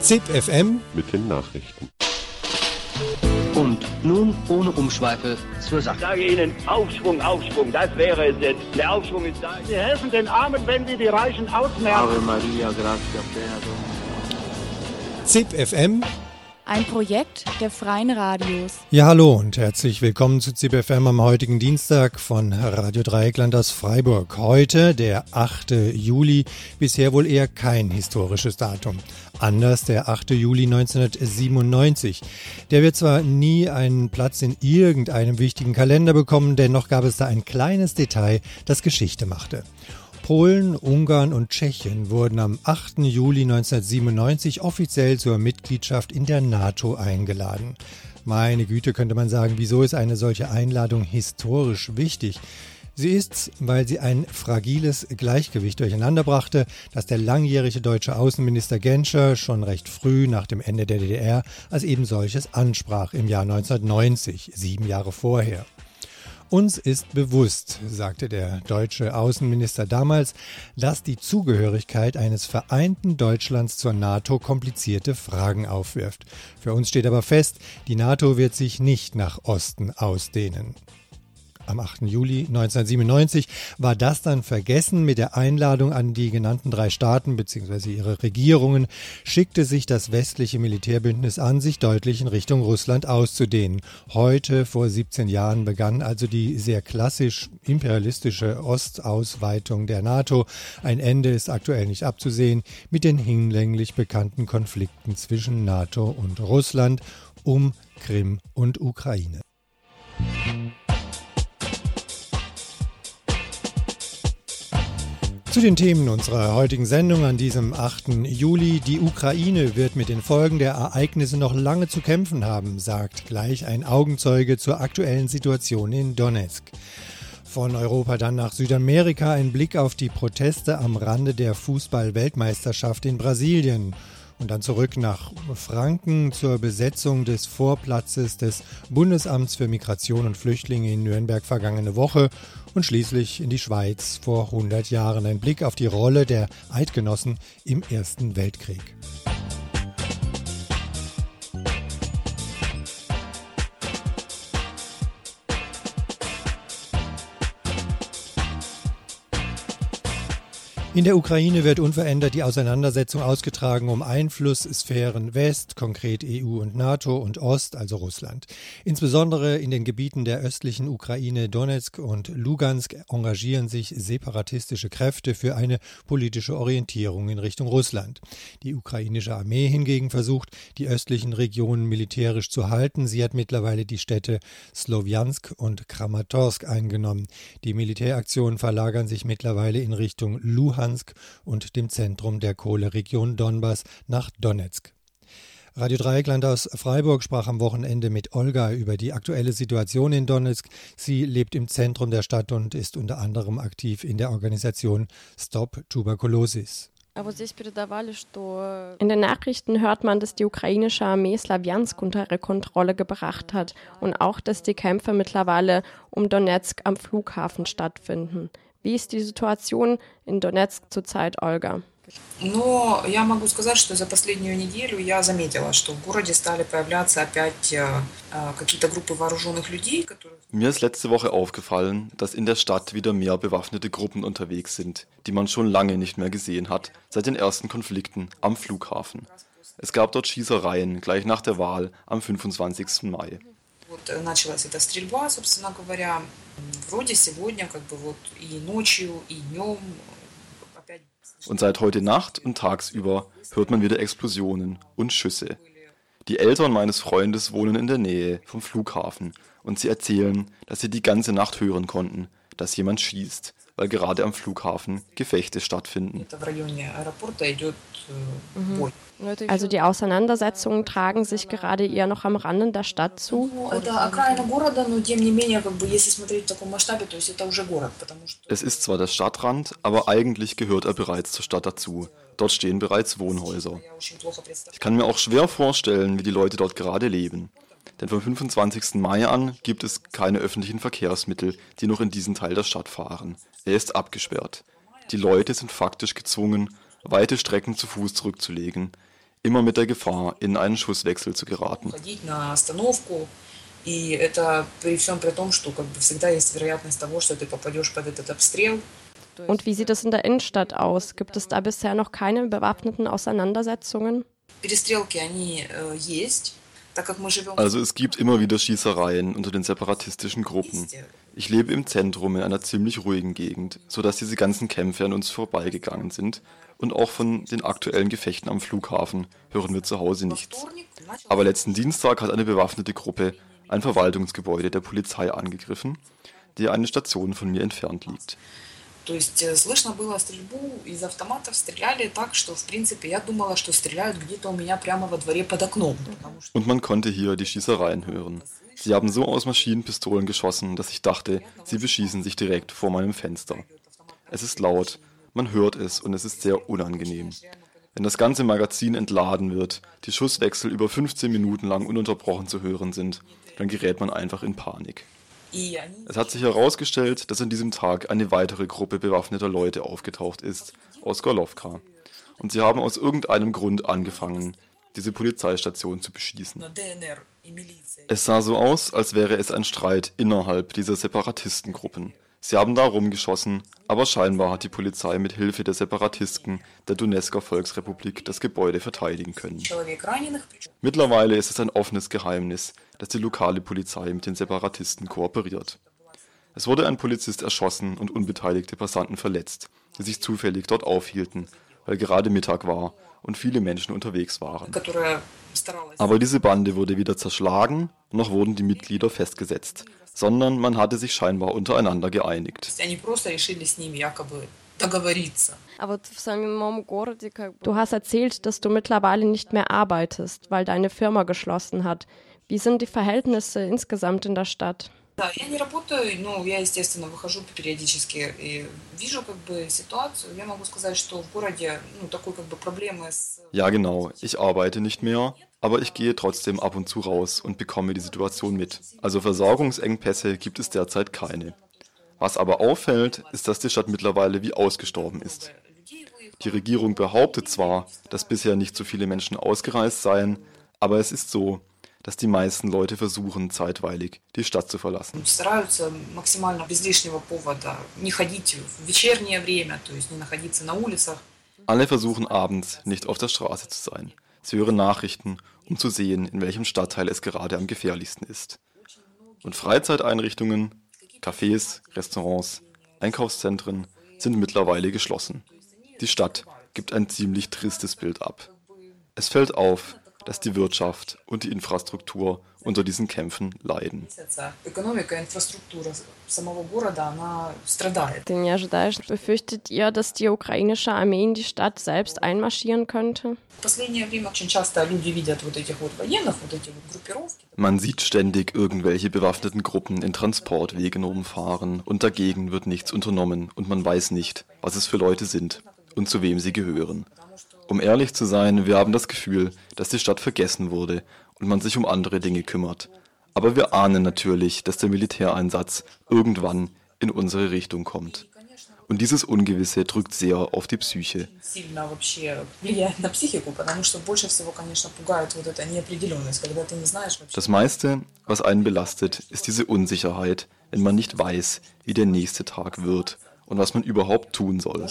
ZIP FM mit den Nachrichten. Und nun ohne Umschweife zur Sache. Ich sage Ihnen, Aufschwung, Aufschwung, das wäre es jetzt. Der Aufschwung ist da. Sie helfen den Armen, wenn Sie die Reichen ausmerken. Ave Maria, gratia plena ZIP FM Ein Projekt der Freien Radios. Ja, hallo und herzlich willkommen zu ZIPFM am heutigen Dienstag von Radio Dreieckland aus Freiburg. Heute, der 8. Juli, bisher wohl eher kein historisches Datum. Anders der 8. Juli 1997. Der wird zwar nie einen Platz in irgendeinem wichtigen Kalender bekommen, dennoch gab es da ein kleines Detail, das Geschichte machte. Polen, Ungarn und Tschechien wurden am 8. Juli 1997 offiziell zur Mitgliedschaft in der NATO eingeladen. Meine Güte, könnte man sagen, wieso ist eine solche Einladung historisch wichtig? Sie ist, weil sie ein fragiles Gleichgewicht durcheinanderbrachte, das der langjährige deutsche Außenminister Genscher schon recht früh nach dem Ende der DDR als eben solches ansprach im Jahr 1990, sieben Jahre vorher. Uns ist bewusst, sagte der deutsche Außenminister damals, dass die Zugehörigkeit eines vereinten Deutschlands zur NATO komplizierte Fragen aufwirft. Für uns steht aber fest, die NATO wird sich nicht nach Osten ausdehnen. Am 8. Juli 1997 war das dann vergessen. Mit der Einladung an die genannten drei Staaten bzw. ihre Regierungen schickte sich das westliche Militärbündnis an, sich deutlich in Richtung Russland auszudehnen. Heute, vor 17 Jahren, begann also die sehr klassisch imperialistische Ostausweitung der NATO. Ein Ende ist aktuell nicht abzusehen mit den hinlänglich bekannten Konflikten zwischen NATO und Russland um Krim und Ukraine. Zu den Themen unserer heutigen Sendung an diesem 8. Juli. Die Ukraine wird mit den Folgen der Ereignisse noch lange zu kämpfen haben, sagt gleich ein Augenzeuge zur aktuellen Situation in Donetsk. Von Europa dann nach Südamerika ein Blick auf die Proteste am Rande der Fußball-Weltmeisterschaft in Brasilien. Und dann zurück nach Franken zur Besetzung des Vorplatzes des Bundesamts für Migration und Flüchtlinge in Nürnberg vergangene Woche und schließlich in die Schweiz vor 100 Jahren. Ein Blick auf die Rolle der Eidgenossen im Ersten Weltkrieg. In der Ukraine wird unverändert die Auseinandersetzung ausgetragen um Einflusssphären West, konkret EU und NATO und Ost, also Russland. Insbesondere in den Gebieten der östlichen Ukraine, Donetsk und Lugansk, engagieren sich separatistische Kräfte für eine politische Orientierung in Richtung Russland. Die ukrainische Armee hingegen versucht, die östlichen Regionen militärisch zu halten. Sie hat mittlerweile die Städte Slowjansk und Kramatorsk eingenommen. Die Militäraktionen verlagern sich mittlerweile in Richtung Luhansk Luhansk und dem Zentrum der Kohleregion Donbass nach Donetsk. Radio Dreieckland aus Freiburg sprach am Wochenende mit Olga über die aktuelle Situation in Donetsk. Sie lebt im Zentrum der Stadt und ist unter anderem aktiv in der Organisation Stop Tuberculosis. In den Nachrichten hört man, dass die ukrainische Armee Slawjansk unter ihre Kontrolle gebracht hat und auch, dass die Kämpfe mittlerweile um Donetsk am Flughafen stattfinden. Wie ist die Situation in Donetsk zurzeit, Olga? Но я могу сказать, что за последнюю неделю я заметила, что в городе стали появляться опять какие-то группы вооруженных людей, которые... Mir ist letzte Woche aufgefallen, dass in der Stadt wieder mehr bewaffnete Gruppen unterwegs sind, die man schon lange nicht mehr gesehen hat, seit den ersten Konflikten am Flughafen. Es gab dort Schießereien gleich nach der Wahl am 25. Mai. Вот началась эта стрельба, собственно говоря. Вроде сегодня как бы вот и ночью, и днем опять... Und seit heute Nacht und tagsüber hört man wieder Explosionen und Schüsse. Die Eltern meines Freundes wohnen in der Nähe vom Flughafen und sie erzählen, dass sie die ganze Nacht hören konnten, dass jemand schießt, weil gerade am Flughafen Gefechte stattfinden. Also die Auseinandersetzungen tragen sich gerade eher noch am Rande der Stadt zu. Es ist zwar der Stadtrand, aber eigentlich gehört er bereits zur Stadt dazu. Dort stehen bereits Wohnhäuser. Ich kann mir auch schwer vorstellen, wie die Leute dort gerade leben Denn vom 25. Mai an gibt es keine öffentlichen Verkehrsmittel, die noch in diesen Teil der Stadt fahren. Er ist abgesperrt. Die Leute sind faktisch gezwungen, weite Strecken zu Fuß zurückzulegen, immer mit der Gefahr, in einen Schusswechsel zu geraten. ходить на остановку. И это при всем при том, что как бы всегда есть вероятность того, что ты попадешь под этот обстрел. Und wie sieht es in der Innenstadt aus? Gibt es da bisher noch keine bewaffneten Auseinandersetzungen? Перестрелки, они э, есть, Also es gibt immer wieder Schießereien unter den separatistischen Gruppen. Ich lebe im Zentrum in einer ziemlich ruhigen Gegend, sodass diese ganzen Kämpfe an uns vorbeigegangen sind. Und auch von den aktuellen Gefechten am Flughafen hören wir zu Hause nichts. Aber letzten Dienstag hat eine bewaffnete Gruppe ein Verwaltungsgebäude der Polizei angegriffen, die eine Station von mir entfernt liegt. То есть э, слышно было стрельбу из автоматов, стреляли так, что в принципе я думала, что стреляют где-то у меня прямо во дворе под окном. Потому что Und man konnte hier die Schießereien hören. Sie haben so aus Maschinenpistolen geschossen, dass ich dachte, sie beschießen sich direkt vor meinem Fenster. Es ist laut, man hört es und es ist sehr unangenehm. Wenn das ganze Magazin entladen wird, die Schusswechsel über 15 Minuten lang ununterbrochen zu hören sind, dann gerät man einfach in Panik. Es hat sich herausgestellt, dass an diesem Tag eine weitere Gruppe bewaffneter Leute aufgetaucht ist, aus Golovka. Und sie haben aus irgendeinem Grund angefangen, diese Polizeistation zu beschießen. Es sah so aus, als wäre es ein Streit innerhalb dieser Separatistengruppen. Sie haben da rumgeschossen, aber scheinbar hat die Polizei mit Hilfe der Separatisten der Donezker Volksrepublik das Gebäude verteidigen können. Mittlerweile ist es ein offenes Geheimnis, dass die lokale Polizei mit den Separatisten kooperiert. Es wurde ein Polizist erschossen und unbeteiligte Passanten verletzt, die sich zufällig dort aufhielten, weil gerade Mittag war und viele Menschen unterwegs waren. Aber diese Bande wurde weder zerschlagen, noch wurden die Mitglieder festgesetzt sondern man hatte sich scheinbar untereinander geeinigt. Du hast erzählt, dass du mittlerweile nicht mehr arbeitest, weil deine Firma geschlossen hat. Wie sind die Verhältnisse insgesamt in der Stadt? Ja, genau. Ich arbeite nicht mehr. Aber ich gehe trotzdem ab und zu raus und bekomme die Situation mit. Also Versorgungsengpässe gibt es derzeit keine. Was aber auffällt, ist, dass die Stadt mittlerweile wie ausgestorben ist. Die Regierung behauptet zwar, dass bisher nicht so viele Menschen ausgereist seien, aber es ist so, dass die meisten Leute versuchen, zeitweilig die Stadt zu verlassen. Alle versuchen abends nicht auf der Straße zu sein. Sie hören Nachrichten, um zu sehen, in welchem Stadtteil es gerade am gefährlichsten ist. Und Freizeiteinrichtungen, Cafés, Restaurants, Einkaufszentren sind mittlerweile geschlossen. Die Stadt gibt ein ziemlich tristes Bild ab. Es fällt auf, dass die Wirtschaft und die Infrastruktur unter diesen Kämpfen leiden. Befürchtet ihr, dass die ukrainische Armee in die Stadt selbst einmarschieren könnte? Man sieht ständig irgendwelche bewaffneten Gruppen in Transportwegen umfahren und dagegen wird nichts unternommen und man weiß nicht, was es für Leute sind und zu wem sie gehören. Um ehrlich zu sein, wir haben das Gefühl, dass die Stadt vergessen wurde und man sich um andere Dinge kümmert. Aber wir ahnen natürlich, dass der Militäreinsatz irgendwann in unsere Richtung kommt. Und dieses Ungewisse drückt sehr auf die Psyche. Das meiste, was einen belastet, ist diese Unsicherheit, wenn man nicht weiß, wie der nächste Tag wird und was man überhaupt tun soll.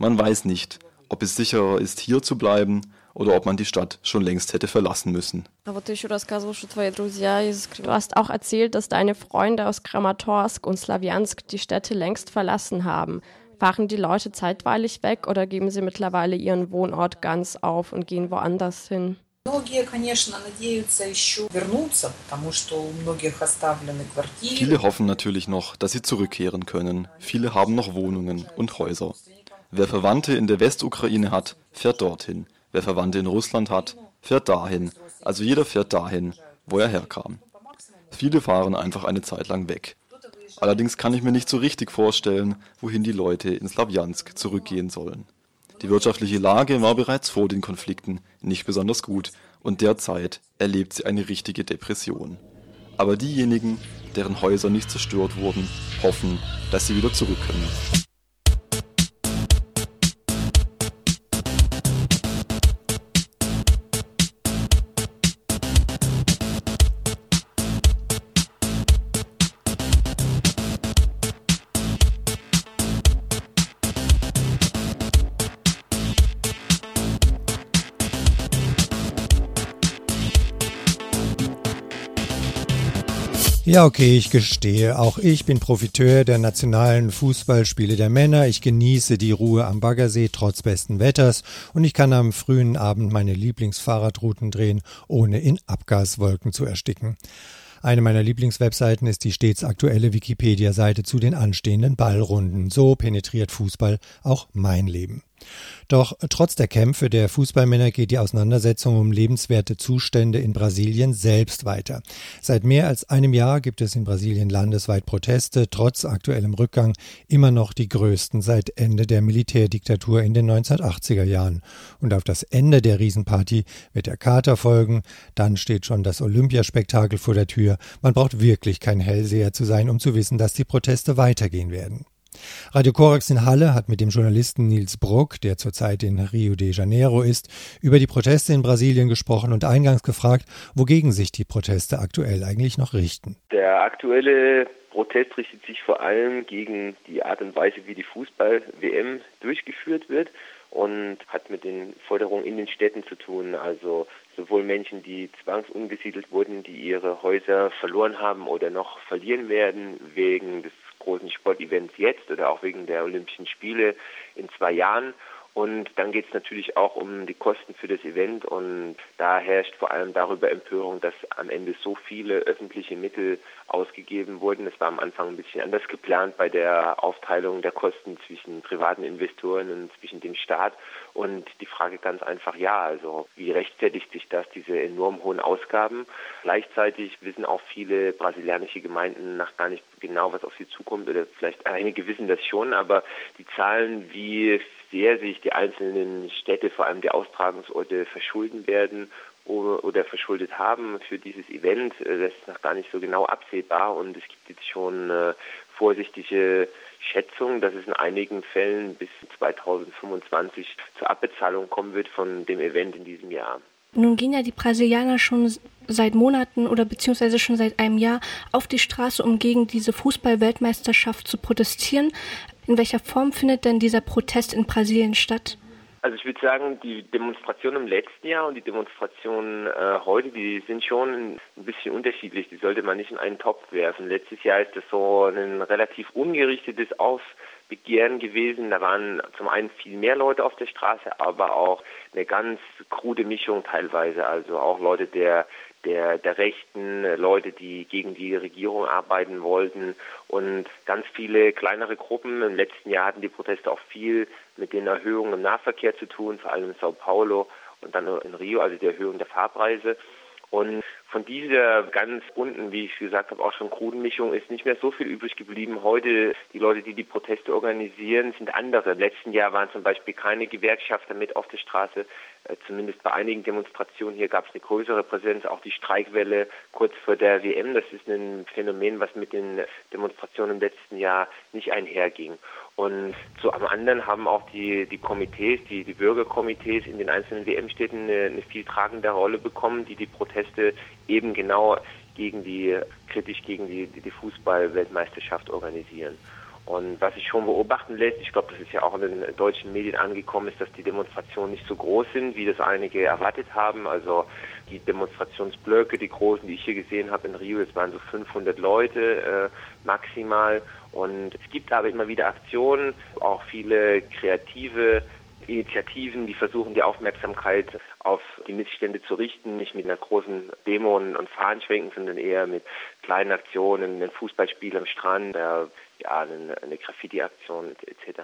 Man weiß nicht, ob es sicherer ist, hier zu bleiben oder ob man die Stadt schon längst hätte verlassen müssen. Aber du еще рассказывал, что твои друзья из... Du hast auch erzählt, dass deine Freunde aus Kramatorsk und Slawiansk die Städte längst verlassen haben. Fahren die Leute zeitweilig weg oder geben sie mittlerweile ihren Wohnort ganz auf und gehen woanders hin? Многие, конечно, надеются еще вернуться, потому что у многих оставлены квартиры. Viele hoffen natürlich noch, dass sie zurückkehren können. Viele haben noch Wohnungen und Häuser. Wer Verwandte in der Westukraine hat, fährt dorthin. Wer Verwandte in Russland hat, fährt dahin. Also jeder fährt dahin, wo er herkam. Viele fahren einfach eine Zeit lang weg. Allerdings kann ich mir nicht so richtig vorstellen, wohin die Leute in Slawjansk zurückgehen sollen. Die wirtschaftliche Lage war bereits vor den Konflikten nicht besonders gut und derzeit erlebt sie eine richtige Depression. Aber diejenigen, deren Häuser nicht zerstört wurden, hoffen, dass sie wieder zurück können. Ja, okay, ich gestehe, auch ich bin Profiteur der nationalen Fußballspiele der Männer. Ich genieße die Ruhe am Baggersee trotz besten Wetters und ich kann am frühen Abend meine Lieblingsfahrradrouten drehen, ohne in Abgaswolken zu ersticken. Eine meiner Lieblingswebseiten ist die stets aktuelle Wikipedia-Seite zu den anstehenden Ballrunden. So penetriert Fußball auch mein Leben. Doch trotz der Kämpfe der Fußballmänner geht die Auseinandersetzung um lebenswerte Zustände in Brasilien selbst weiter. Seit mehr als einem Jahr gibt es in Brasilien landesweit Proteste, trotz aktuellem Rückgang immer noch die größten seit Ende der Militärdiktatur in den 1980er Jahren. Und auf das Ende der Riesenparty wird der Kater folgen, dann steht schon das Olympiaspektakel vor der Tür. Man braucht wirklich kein Hellseher zu sein, um zu wissen, dass die Proteste weitergehen werden. Radio Korax in Halle hat mit dem Journalisten Nils Bruck, der zurzeit in Rio de Janeiro ist, über die Proteste in Brasilien gesprochen und eingangs gefragt, wogegen sich die Proteste aktuell eigentlich noch richten. Der aktuelle Protest richtet sich vor allem gegen die Art und Weise, wie die Fußball-WM durchgeführt wird und hat mit den Forderungen in den Städten zu tun. Also sowohl Menschen, die zwangsumgesiedelt wurden, die ihre Häuser verloren haben oder noch verlieren werden wegen des großen Sportevents jetzt oder auch wegen der Olympischen Spiele in zwei Jahren und dann geht es natürlich auch um die Kosten für das Event und da herrscht vor allem darüber Empörung, dass am Ende so viele öffentliche Mittel ausgegeben wurden. Es war am Anfang ein bisschen anders geplant bei der Aufteilung der Kosten zwischen privaten Investoren und zwischen dem Staat. Und die Frage ganz einfach, ja, also wie rechtfertigt sich das, diese enorm hohen Ausgaben? Gleichzeitig wissen auch viele brasilianische Gemeinden nach gar nicht genau, was auf sie zukommt oder vielleicht einige wissen das schon, aber die Zahlen, wie sehr sich die einzelnen Städte, vor allem die Austragungsorte, verschulden werden oder verschuldet haben für dieses Event. Äh, das ist noch gar nicht so genau absehbar und es gibt jetzt schon äh, vorsichtige Schätzungen, dass es in einigen Fällen bis 2025 zur Abbezahlung kommen wird von dem Event in diesem Jahr. Nun gehen ja die Brasilianer schon seit Monaten oder beziehungsweise schon seit einem Jahr auf die Straße, um gegen diese Fußball-Weltmeisterschaft zu protestieren. In welcher Form findet denn dieser Protest in Brasilien statt? Also ich würde sagen, die Demonstrationen im letzten Jahr und die Demonstrationen äh, heute, die sind schon ein bisschen unterschiedlich. Die sollte man nicht in einen Topf werfen. Letztes Jahr ist das so ein relativ ungerichtetes Aufbegehren gewesen. Da waren zum einen viel mehr Leute auf der Straße, aber auch eine ganz krude Mischung teilweise. Also auch Leute der der, der rechten Leute, die gegen die Regierung arbeiten wollten und ganz viele kleinere Gruppen. Im letzten Jahr hatten die Proteste auch viel mit den Erhöhungen im Nahverkehr zu tun, vor allem in Sao Paulo und dann in Rio, also die Erhöhung der Fahrpreise. Und von dieser ganz bunten, wie ich gesagt habe, auch schon kruden Mischung ist nicht mehr so viel übrig geblieben. Heute, die Leute, die die Proteste organisieren, sind andere. Im letzten Jahr waren zum Beispiel keine Gewerkschafter mit auf der Straße. Äh, zumindest bei einigen Demonstrationen hier gab es eine größere Präsenz. Auch die Streikwelle kurz vor der WM, das ist ein Phänomen, was mit den Demonstrationen im letzten Jahr nicht einherging. Und zu am anderen haben auch die, die Komitees, die, die Bürgerkomitees in den einzelnen WM-Städten eine, eine viel tragende Rolle bekommen, die die Proteste eben genau gegen die, kritisch gegen die, die Fußball-Weltmeisterschaft organisieren. Und was sich schon beobachten lässt, ich glaube, das ist ja auch in den deutschen Medien angekommen, ist, dass die Demonstrationen nicht so groß sind, wie das einige erwartet haben. Also die Demonstrationsblöcke, die großen, die ich hier gesehen habe in Rio, es waren so 500 Leute äh, maximal. Und es gibt aber immer wieder Aktionen, auch viele kreative Initiativen, die versuchen, die Aufmerksamkeit auf die Missstände zu richten, nicht mit einer großen Demo und, und Fahnenschwenken, sondern eher mit kleinen Aktionen, ein Fußballspiel am Strand, äh, ja, eine, eine Graffiti-Aktion etc.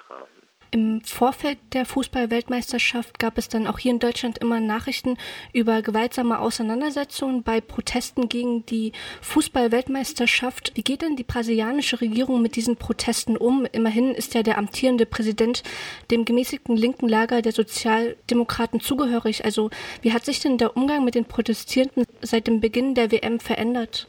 Im Vorfeld der Fußball-Weltmeisterschaft gab es dann auch hier in Deutschland immer Nachrichten über gewaltsame Auseinandersetzungen bei Protesten gegen die Fußball-Weltmeisterschaft. Wie geht denn die brasilianische Regierung mit diesen Protesten um? Immerhin ist ja der amtierende Präsident dem gemäßigten linken Lager der Sozialdemokraten zugehörig. Also wie hat sich denn der Umgang mit den Protestierenden seit dem Beginn der WM verändert?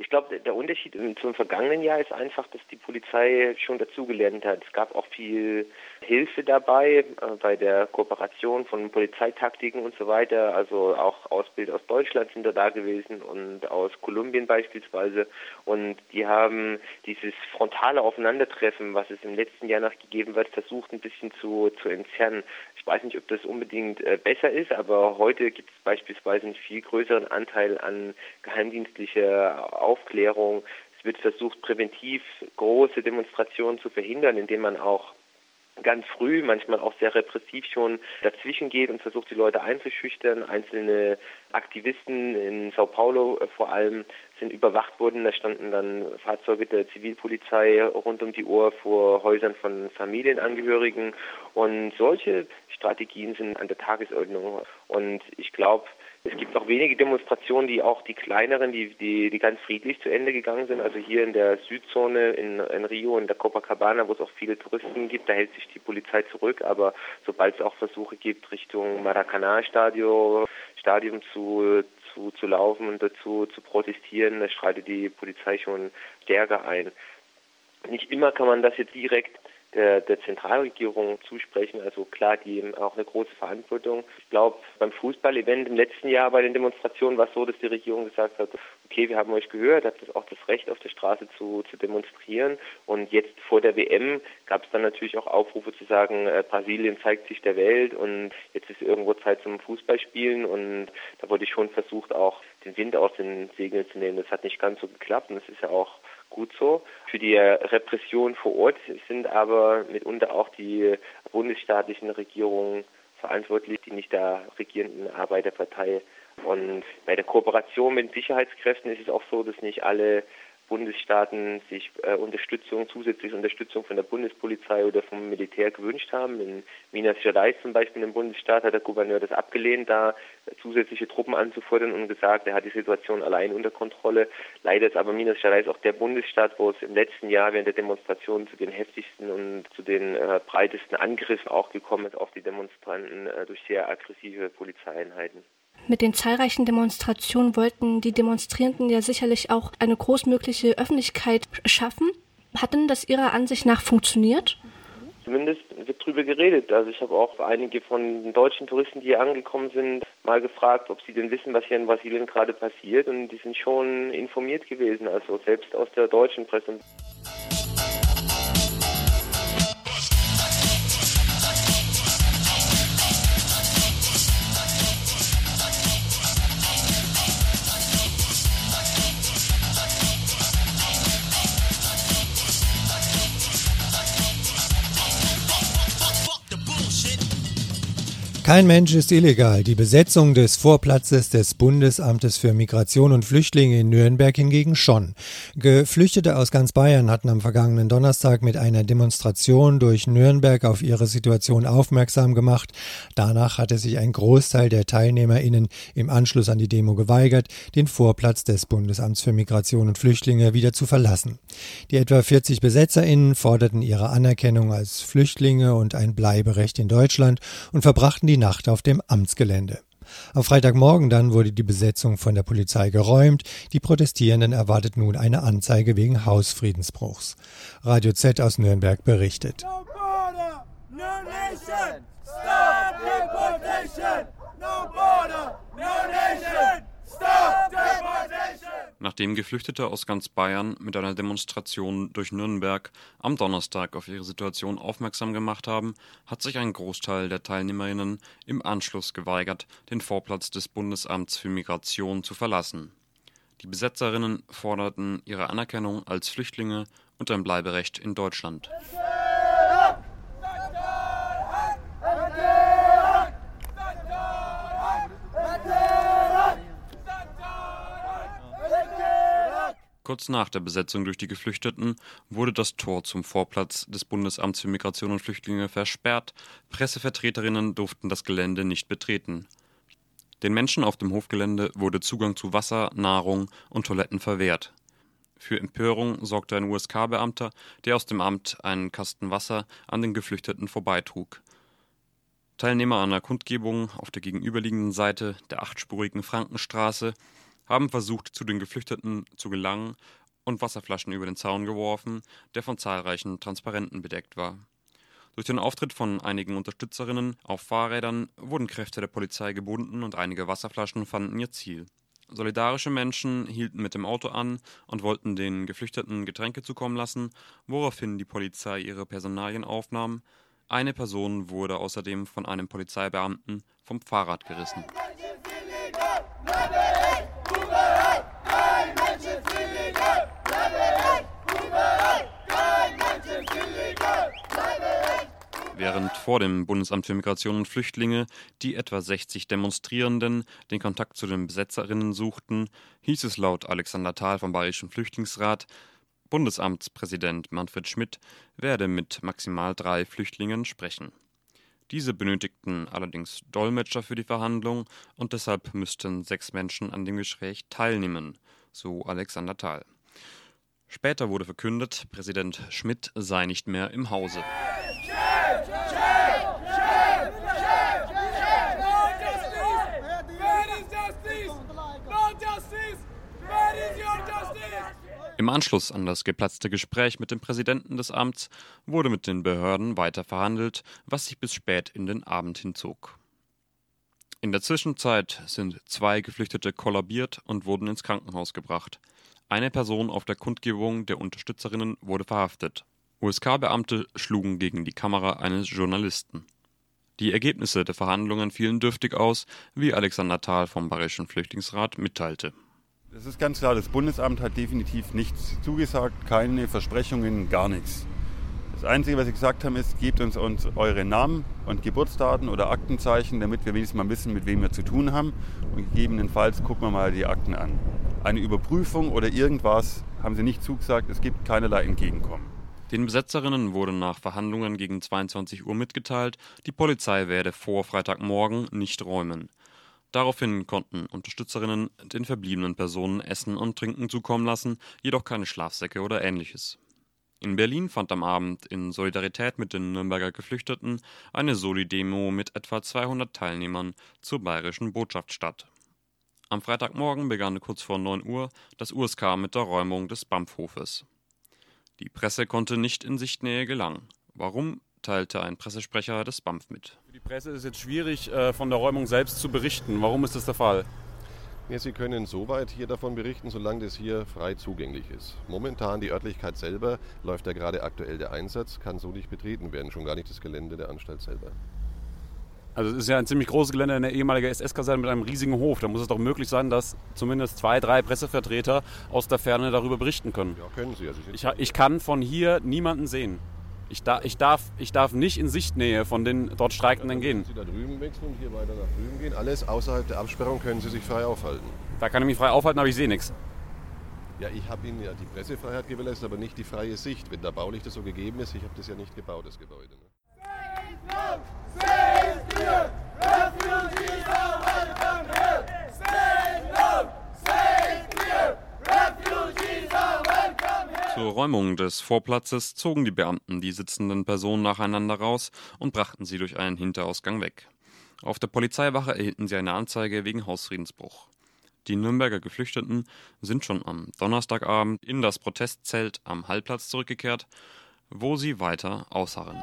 Ich glaube, der Unterschied zum vergangenen Jahr ist einfach, dass die Polizei schon dazugelernt hat. Es gab auch viel Hilfe dabei äh, bei der Kooperation von Polizeitaktiken und so weiter. Also auch Ausbilder aus Deutschland sind da, da gewesen und aus Kolumbien beispielsweise. Und die haben dieses frontale Aufeinandertreffen, was es im letzten Jahr noch gegeben wird, versucht ein bisschen zu, zu entzerren. Ich weiß nicht, ob das unbedingt äh, besser ist, aber heute gibt es beispielsweise einen viel größeren Anteil an geheimdienstlicher Aufklärung. Es wird versucht, präventiv große Demonstrationen zu verhindern, indem man auch ganz früh, manchmal auch sehr repressiv schon dazwischen geht und versucht, die Leute einzuschüchtern. Einzelne Aktivisten in Sao Paulo äh, vor allem sind überwacht worden. Da standen dann Fahrzeuge der Zivilpolizei rund um die Uhr vor Häusern von Familienangehörigen. Und solche Strategien sind an der Tagesordnung. Und ich glaube, es gibt auch wenige Demonstrationen, die auch die kleineren, die, die, die ganz friedlich zu Ende gegangen sind. Also hier in der Südzone in, in Rio, in der Copacabana, wo es auch viele Touristen gibt, da hält sich die Polizei zurück. Aber sobald es auch Versuche gibt, Richtung Maracanã-Stadion Stadion zu, zu, zu laufen und dazu zu protestieren, da schreitet die Polizei schon stärker ein. Nicht immer kann man das jetzt direkt der, der Zentralregierung zusprechen. Also klar, die haben auch eine große Verantwortung. Ich glaube, beim Fußball-Event im letzten Jahr bei den Demonstrationen war es so, dass die Regierung gesagt hat, okay, wir haben euch gehört, habt auch das Recht auf der Straße zu, zu demonstrieren. Und jetzt vor der WM gab es dann natürlich auch Aufrufe zu sagen, äh, Brasilien zeigt sich der Welt und jetzt ist irgendwo Zeit zum Fußballspielen. Und da wurde schon versucht, auch den Wind aus den Segeln zu nehmen. Das hat nicht ganz so geklappt und das ist ja auch gut so. Für die Repression vor Ort sind aber mitunter auch die bundesstaatlichen Regierungen verantwortlich, die nicht der regierenden Arbeiterpartei. Und bei der Kooperation mit Sicherheitskräften ist es auch so, dass nicht alle Bundesstaaten sich äh, Unterstützung, zusätzliche Unterstützung von der Bundespolizei oder vom Militär gewünscht haben. In Minas Gerais zum Beispiel im Bundesstaat hat der Gouverneur das abgelehnt, da zusätzliche Truppen anzufordern und gesagt, er hat die Situation allein unter Kontrolle. Leider ist aber Minas Gerais auch der Bundesstaat, wo es im letzten Jahr während der Demonstrationen zu den heftigsten und zu den äh, breitesten Angriffen auch gekommen ist auf die Demonstranten äh, durch sehr aggressive Polizeieinheiten. Mit den zahlreichen Demonstrationen wollten die Demonstrierenden ja sicherlich auch eine großmögliche Öffentlichkeit schaffen. Hat denn das Ihrer Ansicht nach funktioniert? Zumindest wird darüber geredet. Also ich habe auch einige von deutschen Touristen, die hier angekommen sind, mal gefragt, ob sie denn wissen, was hier in Brasilien gerade passiert. Und die sind schon informiert gewesen, also selbst aus der deutschen Presse. Kein Mensch ist illegal. Die Besetzung des Vorplatzes des Bundesamtes für Migration und Flüchtlinge in Nürnberg hingegen schon. Geflüchtete aus ganz Bayern hatten am vergangenen Donnerstag mit einer Demonstration durch Nürnberg auf ihre Situation aufmerksam gemacht. Danach hatte sich ein Großteil der TeilnehmerInnen im Anschluss an die Demo geweigert, den Vorplatz des Bundesamts für Migration und Flüchtlinge wieder zu verlassen. Die etwa 40 BesetzerInnen forderten ihre Anerkennung als Flüchtlinge und ein Bleiberecht in Deutschland und verbrachten die Nacht auf dem Amtsgelände. Am Freitagmorgen dann wurde die Besetzung von der Polizei geräumt. Die Protestierenden erwartet nun eine Anzeige wegen Hausfriedensbruchs. Radio Z aus Nürnberg berichtet. No border, no nation. Stop deportation. No border, no nation. Nachdem Geflüchtete aus ganz Bayern mit einer Demonstration durch Nürnberg am Donnerstag auf ihre Situation aufmerksam gemacht haben, hat sich ein Großteil der Teilnehmerinnen im Anschluss geweigert, den Vorplatz des Bundesamts für Migration zu verlassen. Die Besetzerinnen forderten ihre Anerkennung als Flüchtlinge und ein Bleiberecht in Deutschland. Kurz nach der Besetzung durch die Geflüchteten wurde das Tor zum Vorplatz des Bundesamts für Migration und Flüchtlinge versperrt. Pressevertreterinnen durften das Gelände nicht betreten. Den Menschen auf dem Hofgelände wurde Zugang zu Wasser, Nahrung und Toiletten verwehrt. Für Empörung sorgte ein USK-Beamter, der aus dem Amt einen Kasten Wasser an den Geflüchteten vorbeitrug. Teilnehmer einer Kundgebung auf der gegenüberliegenden Seite der achtspurigen Frankenstraße haben versucht, zu den Geflüchteten zu gelangen und Wasserflaschen über den Zaun geworfen, der von zahlreichen Transparenten bedeckt war. Durch den Auftritt von einigen Unterstützerinnen auf Fahrrädern wurden Kräfte der Polizei gebunden und einige Wasserflaschen fanden ihr Ziel. Solidarische Menschen hielten mit dem Auto an und wollten den Geflüchteten Getränke zukommen lassen, woraufhin die Polizei ihre Personalien aufnahm. Eine Person wurde außerdem von einem Polizeibeamten vom Fahrrad gerissen. Kein Mensch ist illegal, Während vor dem Bundesamt für Migration und Flüchtlinge die etwa 60 Demonstrierenden den Kontakt zu den Besetzerinnen suchten, hieß es laut Alexander Thal vom Bayerischen Flüchtlingsrat, Bundesamtspräsident Manfred Schmidt werde mit maximal drei Flüchtlingen sprechen. Diese benötigten allerdings Dolmetscher für die Verhandlung und deshalb müssten sechs Menschen an dem Gespräch teilnehmen, so Alexander Thal. Später wurde verkündet, Präsident Schmidt sei nicht mehr im Hause. Im Anschluss an das geplatzte Gespräch mit dem Präsidenten des Amts wurde mit den Behörden weiter verhandelt, was sich bis spät in den Abend hinzog. In der Zwischenzeit sind zwei Geflüchtete kollabiert und wurden ins Krankenhaus gebracht. Eine Person auf der Kundgebung der Unterstützerinnen wurde verhaftet. USK-Beamte schlugen gegen die Kamera eines Journalisten. Die Ergebnisse der Verhandlungen fielen dürftig aus, wie Alexander Thal vom Bayerischen Flüchtlingsrat mitteilte. Es ist ganz klar, das Bundesamt hat definitiv nichts zugesagt, keine Versprechungen, gar nichts. Das Einzige, was sie gesagt haben, ist, gebt uns, uns eure Namen und Geburtsdaten oder Aktenzeichen, damit wir wenigstens mal wissen, mit wem wir zu tun haben. Und gegebenenfalls gucken wir mal die Akten an. Eine Überprüfung oder irgendwas haben sie nicht zugesagt. Es gibt keinerlei Entgegenkommen. Den Besetzerinnen wurde nach Verhandlungen gegen 22 Uhr mitgeteilt, die Polizei werde vor Freitagmorgen nicht räumen. Daraufhin konnten Unterstützerinnen den verbliebenen Personen Essen und Trinken zukommen lassen, jedoch keine Schlafsäcke oder ähnliches. In Berlin fand am Abend in Solidarität mit den Nürnberger Geflüchteten eine Soli-Demo mit etwa 200 Teilnehmern zur bayerischen Botschaft statt. Am Freitagmorgen begann kurz vor 9 Uhr das USK mit der Räumung des BAMF-Hofes. Die Presse konnte nicht in Sichtnähe gelangen. Warum, teilte ein Pressesprecher des BAMF mit. Die Presse ist jetzt schwierig, äh, von der Räumung selbst zu berichten. Warum ist das der Fall? Ja, Sie können soweit hier davon berichten, solange das hier frei zugänglich ist. Momentan die Örtlichkeit selber läuft ja gerade aktuell der Einsatz, kann so nicht betreten werden, schon gar nicht das Gelände der Anstalt selber. Also es ist ja ein ziemlich großes Gelände, eine ehemalige SS-Kaserne mit einem riesigen Hof. Da muss es doch möglich sein, dass zumindest zwei, drei Pressevertreter aus der Ferne darüber berichten können. Ja, können sie. Also ich, ich kann von hier niemanden sehen. Ich, da, ich, darf, ich darf nicht in Sichtnähe von den dort Streikenden gehen. Sie da drüben wechseln und hier weiter nach drüben gehen. Alles außerhalb der Absperrung können Sie sich frei aufhalten. Da kann ich mich frei aufhalten, aber ich sehe nichts. Ja, ich habe Ihnen ja die Pressefreiheit gewährleistet, aber nicht die freie Sicht. Wenn da baulich das so gegeben ist, ich habe das ja nicht gebaut, das Gebäude. Ne? Refugees are welcome Zur Räumung des Vorplatzes zogen die Beamten die sitzenden Personen nacheinander raus und brachten sie durch einen Hinterausgang weg. Auf der Polizeiwache erhielten sie eine Anzeige wegen Hausfriedensbruch. Die Nürnberger Geflüchteten sind schon am Donnerstagabend in das Protestzelt am Hallplatz zurückgekehrt, wo sie weiter ausharren.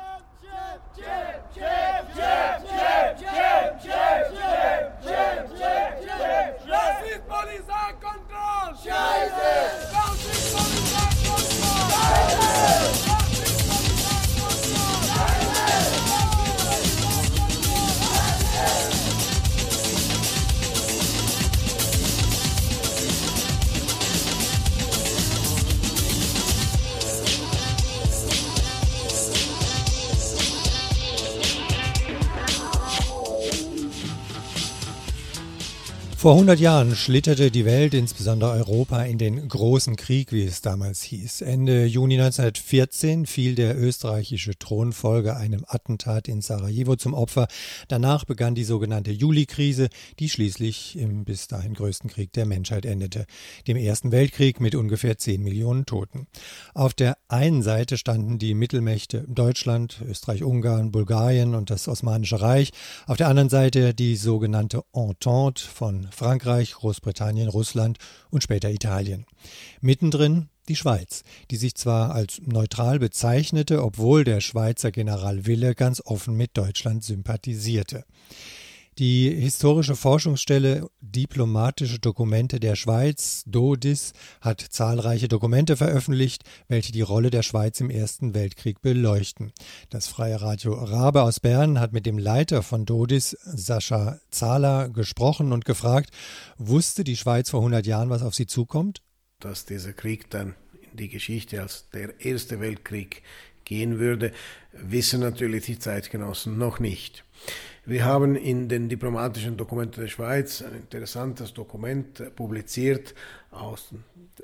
Vor 100 Jahren schlitterte die Welt, insbesondere Europa, in den Großen Krieg, wie es damals hieß. Ende Juni 1914 fiel der österreichische Thronfolger einem Attentat in Sarajevo zum Opfer. Danach begann die sogenannte Juli-Krise, die schließlich im bis dahin größten Krieg der Menschheit endete, dem Ersten Weltkrieg mit ungefähr 10 Millionen Toten. Auf der einen Seite standen die Mittelmächte Deutschland, Österreich-Ungarn, Bulgarien und das Osmanische Reich, auf der anderen Seite die sogenannte Entente von Frankreich, Großbritannien, Russland und später Italien. Mittendrin die Schweiz, die sich zwar als neutral bezeichnete, obwohl der Schweizer General Wille ganz offen mit Deutschland sympathisierte. Die historische Forschungsstelle Diplomatische Dokumente der Schweiz, DODIS, hat zahlreiche Dokumente veröffentlicht, welche die Rolle der Schweiz im Ersten Weltkrieg beleuchten. Das freie Radio Rabe aus Bern hat mit dem Leiter von DODIS, Sascha Zahler, gesprochen und gefragt, wusste die Schweiz vor 100 Jahren, was auf sie zukommt? Dass dieser Krieg dann in die Geschichte als der Erste Weltkrieg gehen würde, wissen natürlich die Zeitgenossen noch nicht. Wir haben in den diplomatischen Dokumenten der Schweiz ein interessantes Dokument publiziert aus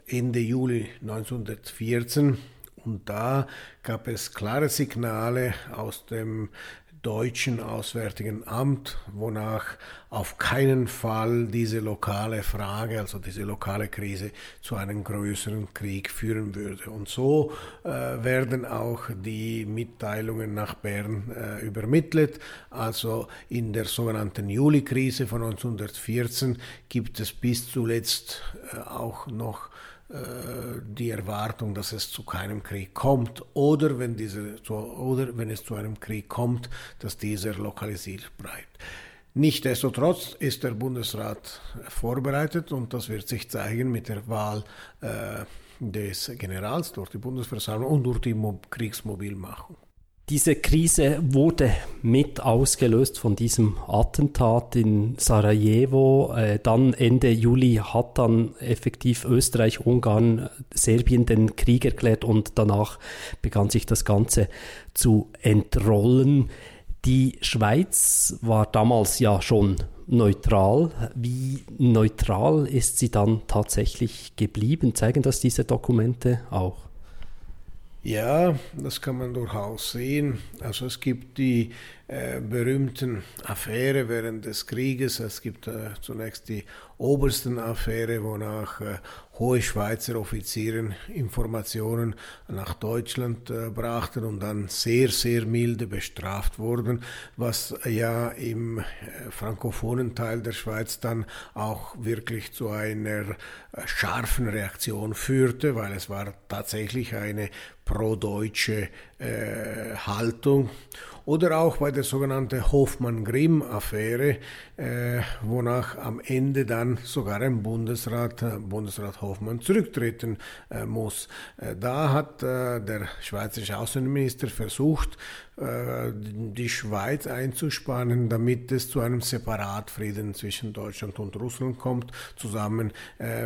Ende Juli 1914 und da gab es klare Signale aus dem deutschen Auswärtigen Amt, wonach auf keinen Fall diese lokale Frage, also diese lokale Krise, zu einem größeren Krieg führen würde. Und so äh, werden auch die Mitteilungen nach Bern äh, übermittelt. Also in der sogenannten Juli-Krise von 1914 gibt es bis zuletzt äh, auch noch die Erwartung, dass es zu keinem Krieg kommt oder wenn, diese, oder wenn es zu einem Krieg kommt, dass dieser lokalisiert bleibt. Nichtsdestotrotz ist der Bundesrat vorbereitet und das wird sich zeigen mit der Wahl äh, des Generals durch die Bundesversammlung und durch die Mo Kriegsmobilmachung. Diese Krise wurde mit ausgelöst von diesem Attentat in Sarajevo. Äh, dann Ende Juli hat dann effektiv Österreich, Ungarn, Serbien den Krieg erklärt und danach begann sich das Ganze zu entrollen. Die Schweiz war damals ja schon neutral. Wie neutral ist sie dann tatsächlich geblieben? Zeigen das diese Dokumente auch? Ja, das kann man durchaus sehen. Also es gibt die äh, berühmten Affäre während des Krieges. Es gibt äh, zunächst die obersten Affäre, wonach äh, hohe Schweizer Offiziere Informationen nach Deutschland äh, brachten und dann sehr, sehr milde bestraft wurden, was ja im äh, frankophonen Teil der Schweiz dann auch wirklich zu einer äh, scharfen Reaktion führte, weil es war tatsächlich eine pro-deutsche Haltung. Oder auch bei der sogenannten Hofmann-Grimm-Affäre, äh, wonach am Ende dann sogar ein Bundesrat, äh, Bundesrat Hofmann, zurücktreten äh, muss. Äh, da hat äh, der schweizerische Außenminister versucht, äh, die Schweiz einzuspannen, damit es zu einem Separatfrieden zwischen Deutschland und Russland kommt, zusammen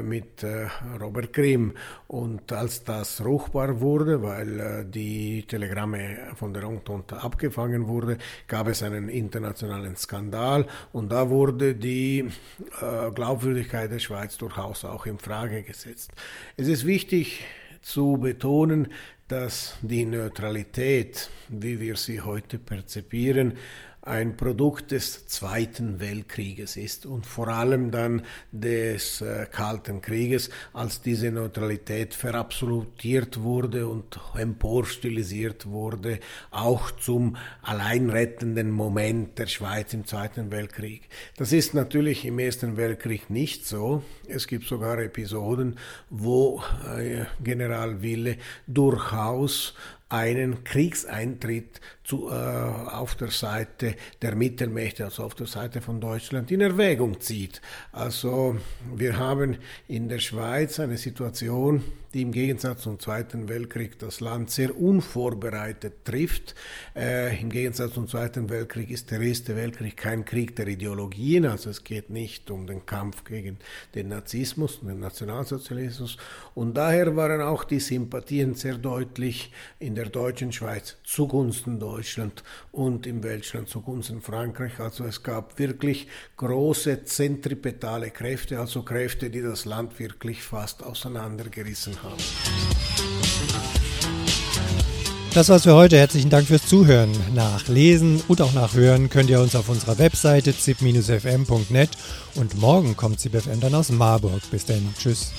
mit Robert Grimm. Und als das ruchbar wurde, weil die Telegramme von der Entente abgefangen wurde, gab es einen internationalen Skandal und da wurde die Glaubwürdigkeit der Schweiz durchaus auch in Frage gesetzt. Es ist wichtig, zu betonen, dass die Neutralität, wie wir sie heute perzipieren, ein Produkt des Zweiten Weltkrieges ist und vor allem dann des äh, Kalten Krieges, als diese Neutralität verabsolutiert wurde und emporstilisiert wurde, auch zum alleinrettenden Moment der Schweiz im Zweiten Weltkrieg. Das ist natürlich im Ersten Weltkrieg nicht so. Es gibt sogar Episoden, wo äh, General Wille durchaus einen Kriegseintritt zu, äh, auf der Seite der Mittelmächte, also auf der Seite von Deutschland, in Erwägung zieht. Also wir haben in der Schweiz eine Situation, die im Gegensatz zum Zweiten Weltkrieg das Land sehr unvorbereitet trifft. Äh, Im Gegensatz zum Zweiten Weltkrieg ist der Erste Weltkrieg kein Krieg der Ideologien, also es geht nicht um den Kampf gegen den Nazismus und den Nationalsozialismus. Und daher waren auch die Sympathien sehr deutlich in der deutschen Schweiz zugunsten Deutschland und im Weltland zugunsten Frankreich. Also es gab wirklich große zentripetale Kräfte, also Kräfte, die das Land wirklich fast auseinandergerissen haben. Das war's für heute. Herzlichen Dank fürs Zuhören. Nachlesen und auch nachhören könnt ihr uns auf unserer Webseite zip-fm.net und morgen kommt ZipFM dann aus Marburg. Bis dann. Tschüss.